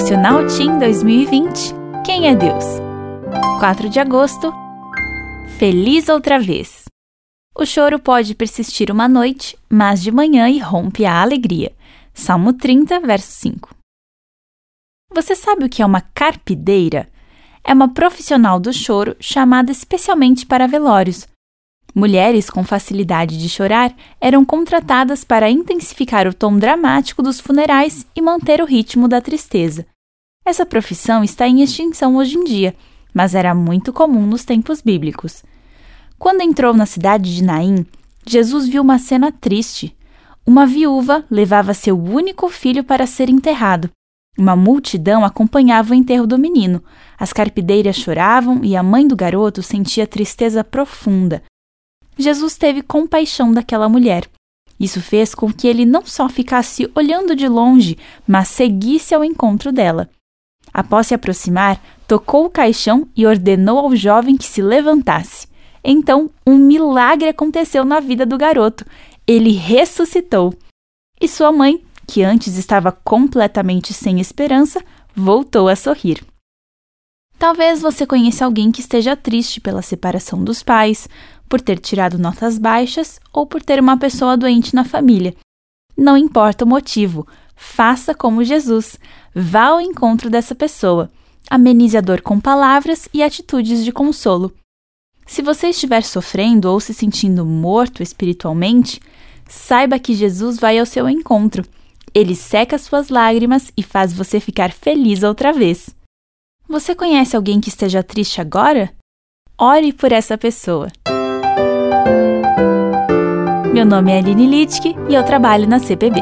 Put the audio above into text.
Devocional Team 2020 Quem é Deus? 4 de agosto Feliz outra vez! O choro pode persistir uma noite, mas de manhã irrompe a alegria. Salmo 30, verso 5. Você sabe o que é uma carpideira? É uma profissional do choro chamada especialmente para velórios. Mulheres com facilidade de chorar eram contratadas para intensificar o tom dramático dos funerais e manter o ritmo da tristeza. Essa profissão está em extinção hoje em dia, mas era muito comum nos tempos bíblicos. Quando entrou na cidade de Naim, Jesus viu uma cena triste. Uma viúva levava seu único filho para ser enterrado. Uma multidão acompanhava o enterro do menino. As carpideiras choravam e a mãe do garoto sentia tristeza profunda. Jesus teve compaixão daquela mulher. Isso fez com que ele não só ficasse olhando de longe, mas seguisse ao encontro dela. Após se aproximar, tocou o caixão e ordenou ao jovem que se levantasse. Então, um milagre aconteceu na vida do garoto. Ele ressuscitou. E sua mãe, que antes estava completamente sem esperança, voltou a sorrir. Talvez você conheça alguém que esteja triste pela separação dos pais, por ter tirado notas baixas ou por ter uma pessoa doente na família. Não importa o motivo, faça como Jesus. Vá ao encontro dessa pessoa. Amenize a dor com palavras e atitudes de consolo. Se você estiver sofrendo ou se sentindo morto espiritualmente, saiba que Jesus vai ao seu encontro. Ele seca suas lágrimas e faz você ficar feliz outra vez. Você conhece alguém que esteja triste agora? Ore por essa pessoa. Meu nome é Aline Littke e eu trabalho na CPB.